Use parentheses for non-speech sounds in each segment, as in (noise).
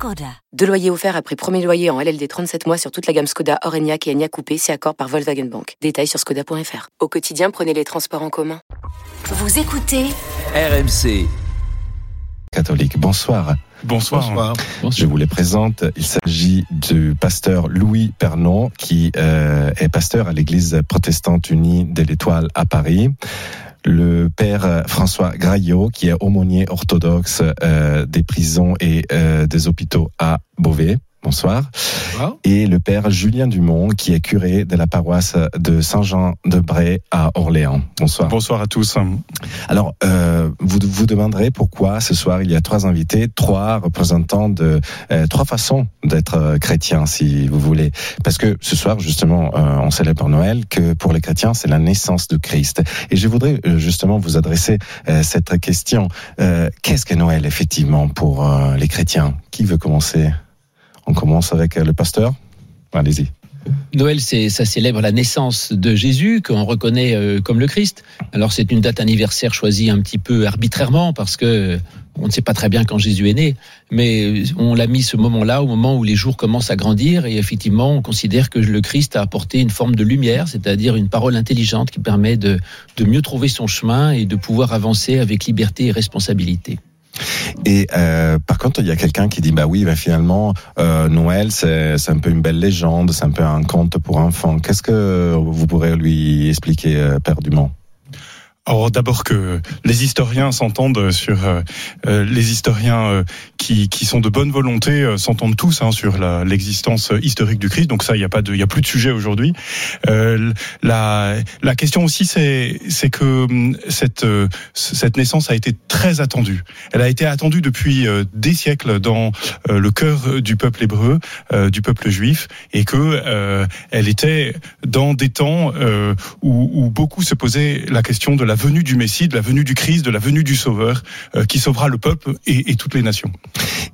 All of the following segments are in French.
Skoda. Deux loyers offerts après premier loyer en LLD 37 mois sur toute la gamme Skoda, Orenia et Enya Coupé, c'est accord par Volkswagen Bank. Détails sur skoda.fr. Au quotidien, prenez les transports en commun. Vous écoutez RMC. Catholique. Bonsoir. Bonsoir. Je vous les présente. Il s'agit du pasteur Louis Pernon, qui euh, est pasteur à l'église protestante unie de l'Étoile à Paris. Le père François Graillot, qui est aumônier orthodoxe euh, des prisons et euh, des hôpitaux à Beauvais. Bonsoir. Et le père Julien Dumont, qui est curé de la paroisse de Saint-Jean-de-Bray à Orléans. Bonsoir. Bonsoir à tous. Alors, euh, vous vous demanderez pourquoi ce soir il y a trois invités, trois représentants de euh, trois façons d'être euh, chrétien, si vous voulez. Parce que ce soir, justement, euh, on célèbre Noël, que pour les chrétiens, c'est la naissance de Christ. Et je voudrais euh, justement vous adresser euh, cette question. Qu'est-ce que Noël, effectivement, pour les chrétiens? Qui veut commencer? On commence avec le pasteur. Allez-y. Noël, ça célèbre la naissance de Jésus qu'on reconnaît euh, comme le Christ. Alors c'est une date anniversaire choisie un petit peu arbitrairement parce que on ne sait pas très bien quand Jésus est né, mais on l'a mis ce moment-là au moment où les jours commencent à grandir et effectivement on considère que le Christ a apporté une forme de lumière, c'est-à-dire une parole intelligente qui permet de mieux trouver son chemin et de pouvoir avancer avec liberté et responsabilité. Et euh, par contre, il y a quelqu'un qui dit bah oui, bah finalement euh, Noël c'est un peu une belle légende, c'est un peu un conte pour enfants. Qu'est-ce que vous pourrez lui expliquer, euh, Père Dumont alors d'abord que les historiens s'entendent sur euh, euh, les historiens euh, qui, qui sont de bonne volonté euh, s'entendent tous hein, sur l'existence historique du Christ. Donc ça, il n'y a pas de, il a plus de sujet aujourd'hui. Euh, la, la question aussi, c'est c'est que hum, cette euh, cette naissance a été très attendue. Elle a été attendue depuis des siècles dans le cœur du peuple hébreu, du peuple juif, et que elle était dans des temps où, où beaucoup se posaient la question de la venue du Messie, de la venue du Christ, de la venue du Sauveur, euh, qui sauvera le peuple et, et toutes les nations.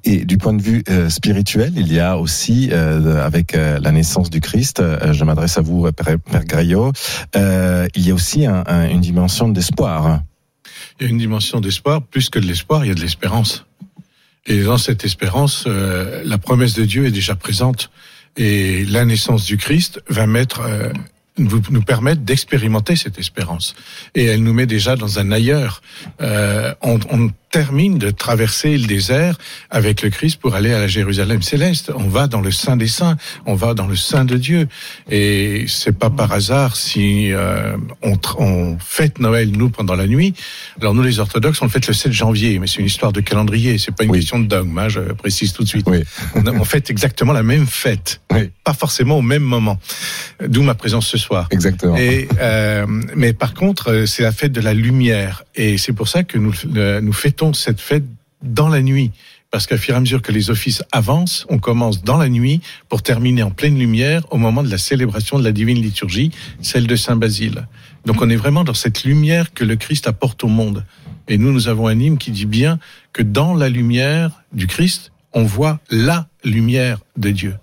Et du point de vue euh, spirituel, il y a aussi, euh, avec la naissance du Christ, je m'adresse à vous, Père, Père Graillot, il y a aussi un- un- une dimension d'espoir. il y a une dimension d'espoir. Plus que de l'espoir, il y a de l'espérance. Et dans cette espérance, euh, la promesse de Dieu est déjà présente. Et la naissance du Christ va mettre, euh, nous, nous permettre d'expérimenter cette espérance. Et elle nous met déjà dans un ailleurs. Euh, on, on termine de traverser le désert avec le Christ pour aller à la Jérusalem céleste. On va dans le sein des saints, on va dans le sein de Dieu. Et c'est pas par hasard si euh, on, on fête Noël nous pendant la nuit. Alors nous les orthodoxes, on le fête le 7 janvier, mais c'est une histoire de calendrier, c'est pas une Oui. question de dogme, hein, je précise tout de suite. Oui. On, on fête exactement la même fête, Oui. pas forcément au même moment. D'où ma présence ce soir. Exactement. Et, euh, mais par contre, euh, c'est la fête de la lumière. Et c'est pour ça que nous, euh, nous fêtons cette fête dans la nuit. Parce qu'à fur et à mesure que les offices avancent, on commence dans la nuit pour terminer en pleine lumière au moment de la célébration de la divine liturgie, celle de Saint Basile. Donc on est vraiment dans cette lumière que le Christ apporte au monde. Et nous, nous avons un hymne qui dit bien que dans la lumière du Christ, on voit la lumière de Dieu.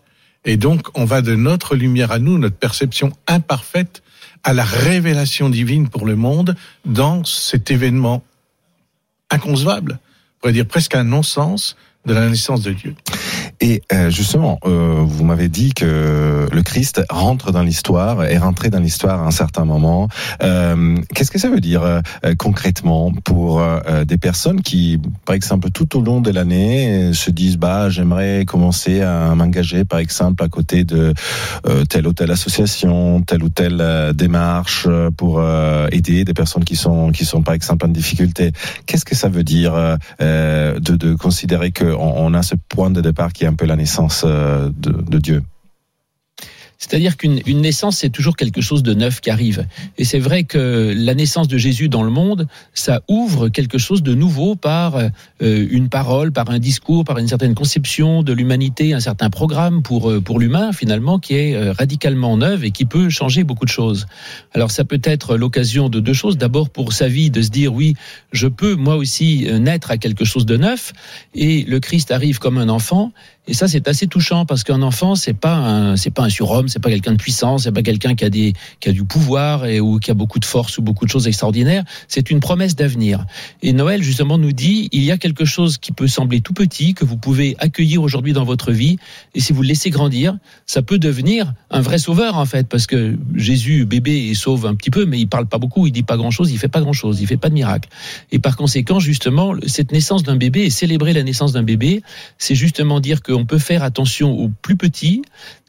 Et donc, on va de notre lumière à nous, notre perception imparfaite, à la révélation divine pour le monde dans cet événement inconcevable, on pourrait dire presque un non-sens de la naissance de Dieu. Et euh, justement, euh, vous m'avez dit que le Christ rentre dans l'histoire, est rentré dans l'histoire à un certain moment. Euh, Qu'est-ce que ça veut dire concrètement pour des personnes qui, par exemple, tout au long de l'année, se disent bah j'aimerais commencer à m'engager, par exemple, à côté de telle ou telle association, telle ou telle démarche pour aider des personnes qui sont qui sont par exemple en difficulté. Qu'est-ce que ça veut dire de, de considérer qu'on on a ce point de départ qui est un la naissance euh, de Dieu C'est-à-dire qu'une une naissance, c'est toujours quelque chose de neuf qui arrive. Et c'est vrai que la naissance de Jésus dans le monde, ça ouvre quelque chose de nouveau par euh, une parole, par un discours, par une certaine conception de l'humanité, un certain programme pour, euh, pour l'humain, finalement, qui est euh, radicalement neuf et qui peut changer beaucoup de choses. Alors ça peut être l'occasion de deux choses. D'abord pour sa vie, de se dire, oui, je peux moi aussi naître à quelque chose de neuf. Et le Christ arrive comme un enfant et ça, c'est assez touchant parce qu'un enfant, c'est pas pas un surhomme, c'est pas quelqu'un de puissant, c'est pas quelqu'un qui a des, qui a du pouvoir et ou qui a beaucoup de force ou beaucoup de choses extraordinaires. C'est une promesse d'avenir. Et Noël, justement, nous dit, il y a quelque chose qui peut sembler tout petit, que vous pouvez accueillir aujourd'hui dans votre vie. Et si vous le laissez grandir, ça peut devenir un vrai sauveur, en fait, parce que Jésus, bébé, il sauve un petit peu, mais il parle pas beaucoup, il dit pas grand chose, il fait pas grand chose, il fait pas de miracle. Et par conséquent, justement, cette naissance d'un bébé et célébrer la naissance d'un bébé, c'est justement dire que on peut faire attention aux plus petits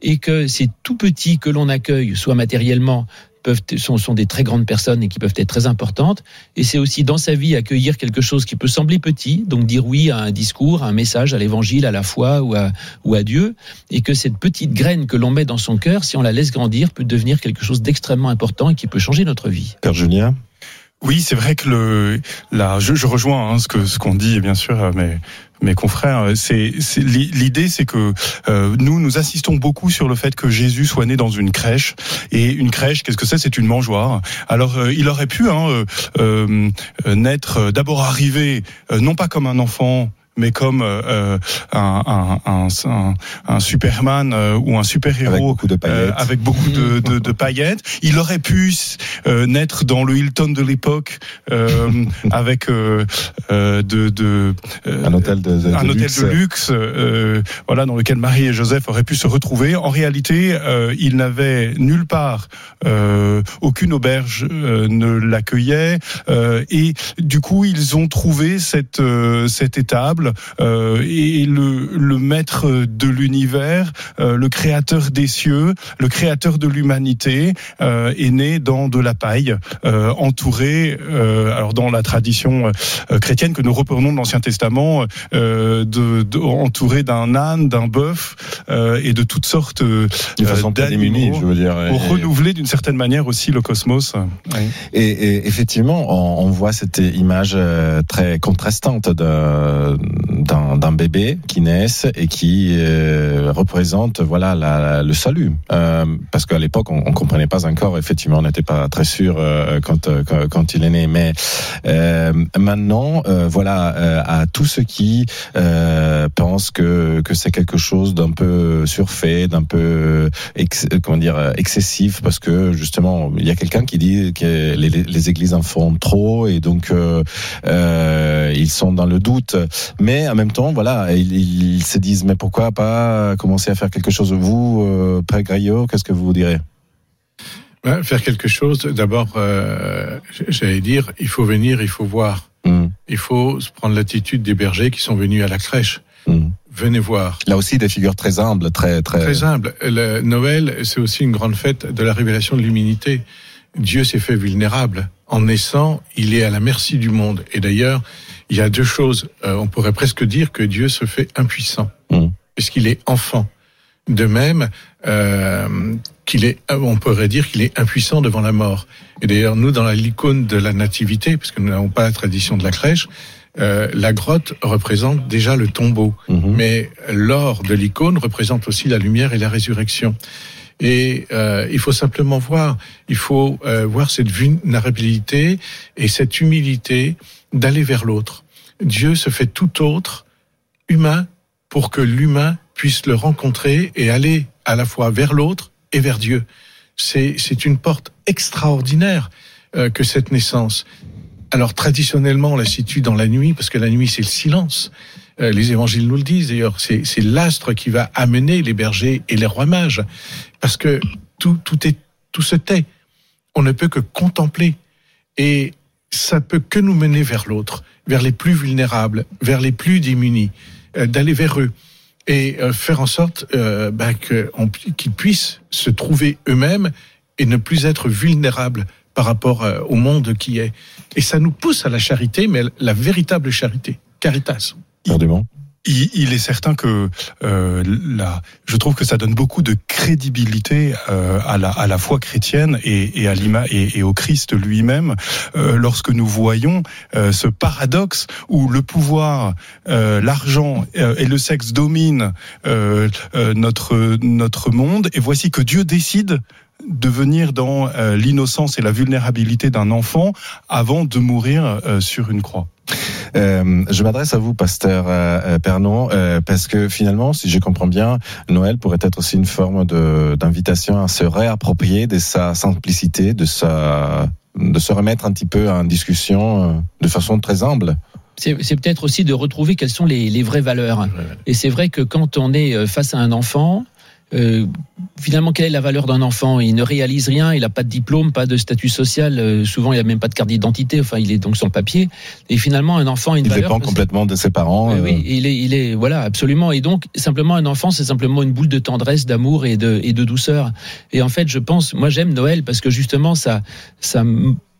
et que ces tout petits que l'on accueille, soit matériellement, peuvent, sont, sont, des très grandes personnes et qui peuvent être très importantes. Et c'est aussi dans sa vie accueillir quelque chose qui peut sembler petit, donc dire oui à un discours, à un message, à l'évangile, à la foi ou à, ou à Dieu, et que cette petite graine que l'on met dans son cœur, si on la laisse grandir, peut devenir quelque chose d'extrêmement important et qui peut changer notre vie. Père Julien oui, c'est vrai que le, là, je, je rejoins hein, ce que ce qu'on dit, bien sûr, mais mes confrères, c'est l'idée, c'est que euh, nous nous insistons beaucoup sur le fait que Jésus soit né dans une crèche. Et une crèche, qu'est-ce que c'est? C'est une mangeoire. Alors euh, il aurait pu hein, euh, euh naître, d'abord arriver non pas comme un enfant mais comme euh, euh un, un, un, un, Superman euh, ou un super-héros avec beaucoup de paillettes, euh, avec beaucoup de, de, de, paillettes. Il aurait pu naître dans le Hilton de l'époque avec de, de un hôtel de, de un hôtel luxe. de luxe, voilà, dans lequel Marie et Joseph auraient pu se retrouver. En réalité, il n'avait nulle part aucune auberge ne l'accueillait et du coup ils ont trouvé cette cette étable euh, et le, le, maître de l'univers, euh, le créateur des cieux, le créateur de l'humanité, euh, est né dans de la paille, entouré, alors dans la tradition chrétienne que nous reprenons de l'Ancien Testament, de, de, entouré d'un âne, d'un bœuf et de toutes sortes d'animaux, je veux dire, pour et... renouveler d'une certaine manière aussi le cosmos. Oui. Et, et, effectivement, on, on, voit cette image très contrastante de d'un bébé qui naisse et qui euh, représente voilà la, le salut. Euh, parce qu'à l'époque on, on comprenait pas encore. Effectivement on n'était pas très sûr euh, quand, quand, quand il est né. Mais euh, maintenant euh, voilà à tous ceux qui pensent que que c'est quelque chose d'un peu surfait d'un peu ex, comment dire excessif parce que justement il y a quelqu'un qui dit que les, les églises en font trop et donc ils sont dans le doute mais en même temps, voilà, ils, ils, se disent mais pourquoi pas commencer à faire quelque chose? Vous, euh, Père Graillot, qu'est-ce que vous direz? Ben, Faire quelque chose, d'abord, euh, j'allais dire, il faut venir, il faut voir. Mm. Il faut prendre l'attitude des bergers qui sont venus à la crèche. Mm. Venez voir. Là aussi, des figures très humbles, très très. Très humbles. Le Noël, c'est aussi une grande fête de la révélation de l'humanité. Dieu s'est fait vulnérable. En naissant, il est à la merci du monde. Et d'ailleurs, il y a deux choses. Euh, on pourrait presque dire que Dieu se fait impuissant, mmh. puisqu'il est enfant. De même euh, qu'il est, on pourrait dire qu'il est impuissant devant la mort. Et d'ailleurs, nous, dans l'icône de la nativité, parce que nous n'avons pas la tradition de la crèche, euh, la grotte représente déjà le tombeau, mmh. mais l'or de l'icône représente aussi la lumière et la résurrection. Et euh, il faut simplement voir, il faut euh, voir cette vulnérabilité et cette humilité d'aller vers l'autre. Dieu se fait tout autre, humain, pour que l'humain puisse le rencontrer et aller à la fois vers l'autre et vers Dieu. C'est, une porte extraordinaire euh, que cette naissance. Alors traditionnellement, on la situe dans la nuit, parce que la nuit, c'est le silence. Euh, les évangiles nous le disent d'ailleurs, c'est, c'est l'astre qui va amener les bergers et les rois mages, parce que tout, tout, est, tout se tait. On ne peut que contempler. Et ça peut que nous mener vers l'autre, vers les plus vulnérables, vers les plus démunis, euh, d'aller vers eux et euh, faire en sorte euh, bah, qu'ils puissent se trouver eux-mêmes et ne plus être vulnérables par rapport euh, au monde qui est. Et ça nous pousse à la charité, mais la véritable charité, caritas. Il, est certain que euh, je trouve que ça donne beaucoup de crédibilité euh, à, la, à la foi chrétienne et, et à l'ima et, et, au Christ lui-même euh, lorsque nous voyons euh, ce paradoxe où le pouvoir, euh, l'argent euh, et le sexe dominent notre notre monde et voici que Dieu décide de venir dans l'innocence et la vulnérabilité d'un enfant avant de mourir sur une croix. Euh, je m'adresse à vous, pasteur euh, euh, Pernon, euh, parce que finalement, si je comprends bien, Noël pourrait être aussi une forme d'invitation à se réapproprier de sa simplicité, de sa de se remettre un petit peu en discussion de façon très humble c'est peut-être aussi de retrouver quelles sont les, les vraies valeurs. Et c'est vrai que quand on est face à un enfant, euh, finalement, quelle est la valeur d'un enfant? Il ne réalise rien, il n'a pas de diplôme, pas de statut social, euh, souvent il n'a même pas de carte d'identité, enfin il est donc sans papier. Et finalement, un enfant a une il valeur. Il dépend complètement de ses parents. Oui, oui, euh. il est, il est, voilà, absolument. Et donc, simplement, un enfant, c'est simplement une boule de tendresse, d'amour et de, et de douceur. Et en fait, je pense, moi j'aime Noël parce que justement, ça, ça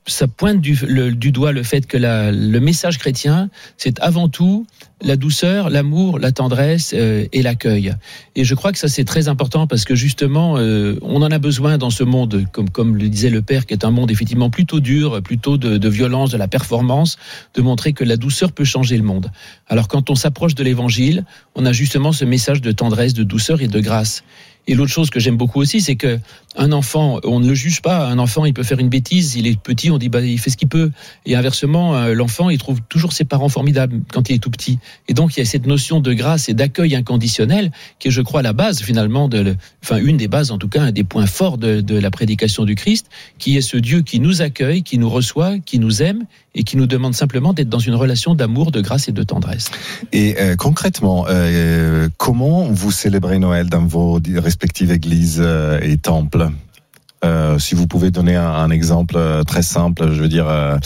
ça pointe du, le, du, doigt le fait que la, le message chrétien, c'est avant tout la douceur, l'amour, la tendresse euh, et l'accueil. Et je crois que ça c'est très important parce que justement, euh, on en a besoin dans ce monde, comme, comme le disait le Père, qui est un monde effectivement plutôt dur, plutôt de, de violence, de la performance, de montrer que la douceur peut changer le monde. Alors quand on s'approche de l'Évangile, on a justement ce message de tendresse, de douceur et de grâce. Et l'autre chose que j'aime beaucoup aussi, c'est que un enfant, on ne le juge pas. Un enfant, il peut faire une bêtise. Il est petit, on dit bah il fait ce qu'il peut. Et inversement, euh, l'enfant, il trouve toujours ses parents formidables quand il est tout petit. Et donc il y a cette notion de grâce et d'accueil inconditionnel qui est, je crois, la base finalement de, enfin une des bases en tout cas, un des points forts de, la prédication du Christ, qui est ce Dieu qui nous accueille, qui nous reçoit, qui nous aime et qui nous demande simplement d'être dans une relation d'amour, de grâce et de tendresse. Et euh, concrètement, euh, comment vous célébrez Noël dans vos respectives églises euh, et temples euh, si vous pouvez donner un, exemple euh, très simple, je veux dire, euh,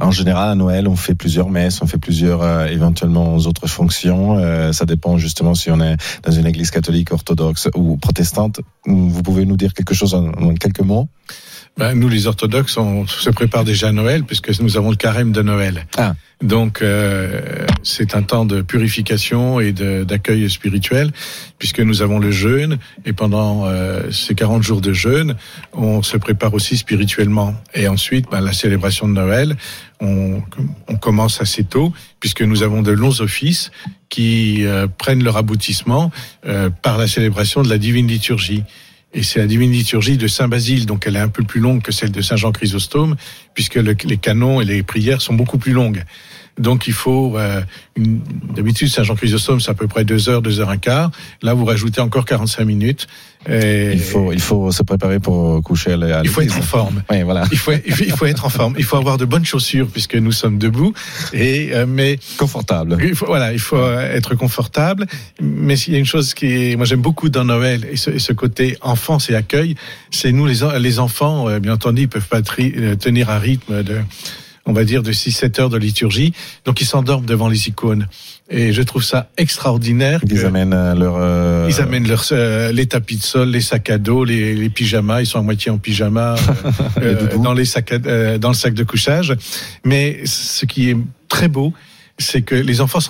en général à Noël, on fait plusieurs messes, on fait plusieurs éventuellement autres fonctions. ça dépend justement si on est dans une église catholique, orthodoxe ou protestante. Vous pouvez nous dire quelque chose en quelques mots? Ben, nous, les orthodoxes, on se prépare déjà à Noël puisque nous avons le carême de Noël. Ah. Donc, euh, c'est un temps de purification et d'accueil spirituel puisque nous avons le jeûne et pendant euh, ces 40 jours de jeûne, on se prépare aussi spirituellement. Et ensuite, ben, la célébration de Noël, on, on, commence assez tôt puisque nous avons de longs offices qui euh, prennent leur aboutissement euh, par la célébration de la divine liturgie et c'est la divine liturgie de Saint Basile, donc elle est un peu plus longue que celle de Saint Jean Chrysostome, puisque le, les canons et les prières sont beaucoup plus longues. Donc il faut, euh, d'habitude Saint Jean Chrysostome c'est à peu près deux heures, deux heures un quart. Là vous rajoutez encore 45 minutes. Et il faut, il faut se préparer pour coucher à l'église. Il faut être en forme. Oui, voilà. Il faut, il faut être en forme. Il faut avoir de bonnes chaussures puisque nous sommes debout. Et euh, mais confortable. Il faut, voilà, il faut être confortable. Mais il y a une chose qui est, moi j'aime beaucoup dans Noël et ce, et ce côté enfance et accueil, c'est nous les, les enfants, euh, bien entendu, ils peuvent pas tenir un rythme de on va dire, de 6-7 heures de liturgie. Donc ils s'endorment devant les icônes. Et je trouve ça extraordinaire. Ils amènent leur... Euh... Ils amènent leur, euh, les tapis de sol, les sacs à dos, les, les pyjamas. Ils sont à moitié en pyjama (laughs) euh, dans, les sacs à, euh, dans le sac de couchage. Mais ce qui est très beau, c'est que les enfants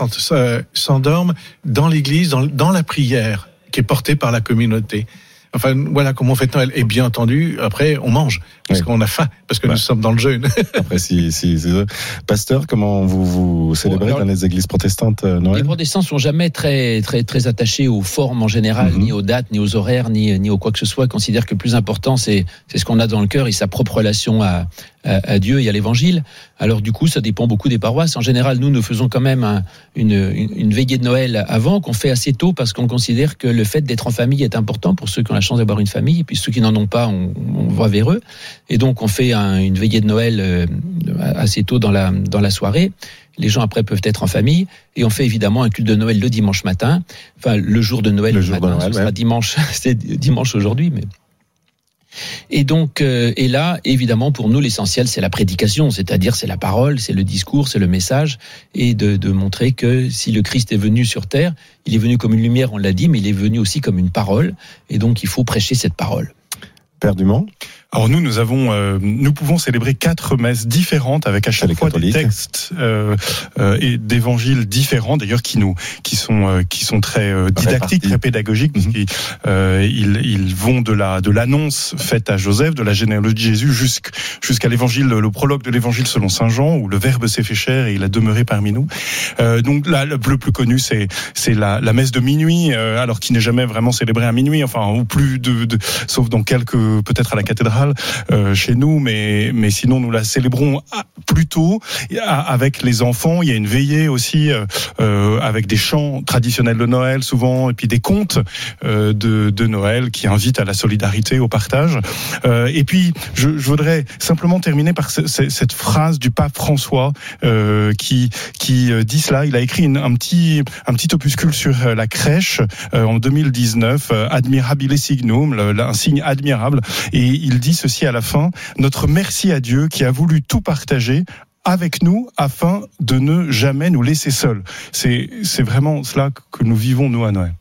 s'endorment dans l'église, dans, dans la prière qui est portée par la communauté. Enfin, voilà comment on fait Noël. Et bien entendu, après, on mange parce oui. qu'on a faim, parce que bah. nous sommes dans le jeûne. (laughs) après, si, si, si, pasteur, comment vous vous célébrez bon, alors, dans les églises protestantes euh, Noël Les protestants sont jamais très très très attachés aux formes en général, mm -hmm. ni aux dates, ni aux horaires, ni ni au quoi que ce soit. Ils considèrent que le plus important, c'est c'est ce qu'on a dans le cœur et sa propre relation à à, à Dieu et à l'Évangile. Alors du coup, ça dépend beaucoup des paroisses. En général, nous, nous faisons quand même un, une, une, une veillée de Noël avant qu'on fait assez tôt parce qu'on considère que le fait d'être en famille est important pour ceux qui ont la chance d'avoir une famille et puis ceux qui n'en ont pas, on, on va vers eux. Et donc, on fait un, une veillée de Noël euh, assez tôt dans la, dans la soirée. Les gens après peuvent être en famille et on fait évidemment un culte de Noël le dimanche matin. Enfin, le jour de Noël. Le, le jour matin, de Noël, ce sera ouais. dimanche. (laughs) C'est dimanche aujourd'hui, mais. Et donc, euh, et là, évidemment, pour nous, l'essentiel, c'est la prédication, c'est-à-dire c'est la parole, c'est le discours, c'est le message, et de, de, montrer que si le Christ est venu sur terre, il est venu comme une lumière, on l'a dit, mais il est venu aussi comme une parole, et donc il faut prêcher cette parole. Père Dumont? Alors nous, nous avons, euh, nous pouvons célébrer quatre messes différentes avec à chaque les fois des textes euh, euh, et d'évangiles différents, d'ailleurs qui nous, qui sont, euh, qui sont très euh, didactiques, très pédagogiques, Mhm. puisqu'ils euh, ils, ils vont de la, de l'annonce faite à Joseph, de la généalogie de Jésus, jusqu'- jusqu'à l'évangile, le prologue de l'évangile selon saint Jean, où le Verbe s'est fait chair et il a demeuré parmi nous. Euh, donc là, le plus, plus connu, c'est c'est la, la messe de minuit, euh, alors qui n'est jamais vraiment célébrée à minuit, enfin ou plus de, de sauf dans quelques peut-être à la cathédrale euh, chez nous, mais mais sinon nous la célébrons plus tôt avec les enfants. Il y a une veillée aussi euh, euh, avec des chants traditionnels de Noël souvent et puis des contes de, Noël qui invitent à la solidarité, au partage. Et puis je, voudrais simplement terminer par ce- ce- cette phrase du pape François qui qui dit cela. Il a écrit un petit un petit opuscule sur la crèche en 2019, euh, Admirabile Signum, un signe admirable. Et il dit ceci à la fin notre merci à Dieu qui a voulu tout partager avec nous afin de ne jamais nous laisser seuls. C'est c'est vraiment cela que nous vivons nous à Noël.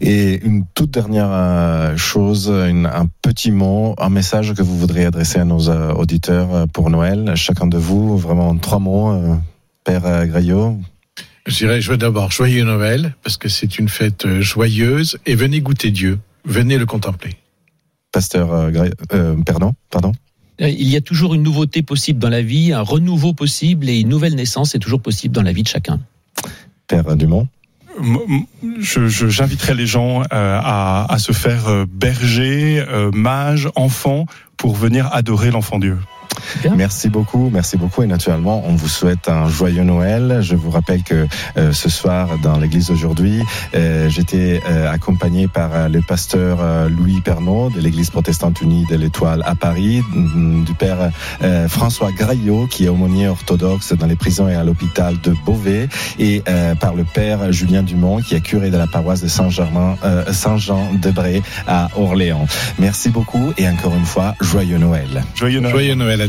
Et une toute dernière euh, chose, une- un petit mot, un message que vous voudriez adresser à nos euh, auditeurs euh, pour Noël. Chacun de vous, vraiment en trois mots, Père Graillot. Je dirais, je veux d'abord joyeux Noël, parce que c'est une fête joyeuse, et venez goûter Dieu, venez le contempler. Pasteur euh, euh, pardon, pardon. Euh, Il y a toujours une nouveauté possible dans la vie, un renouveau possible et une nouvelle naissance est toujours possible dans la vie de chacun. Père Dumont. J'inviterai les gens euh, à, à se faire euh, berger, euh, mage, enfant, pour venir adorer l'enfant Dieu. Bien. Merci beaucoup, merci beaucoup et naturellement on vous souhaite un joyeux Noël. Je vous rappelle que euh, ce soir dans l'église aujourd'hui, euh, j'étais euh, accompagné par euh, le pasteur euh, Louis Pernaud de l'église protestante unie de l'Étoile à Paris, mm, du père euh, François Graillot qui est aumônier orthodoxe dans les prisons et à l'hôpital de Beauvais et euh, par le père Julien Dumont qui est curé de la paroisse de Saint-Germain euh, Saint-Jean de Bray à Orléans. Merci beaucoup et encore une fois joyeux Noël. Joyeux Noël. Joyeux Noël à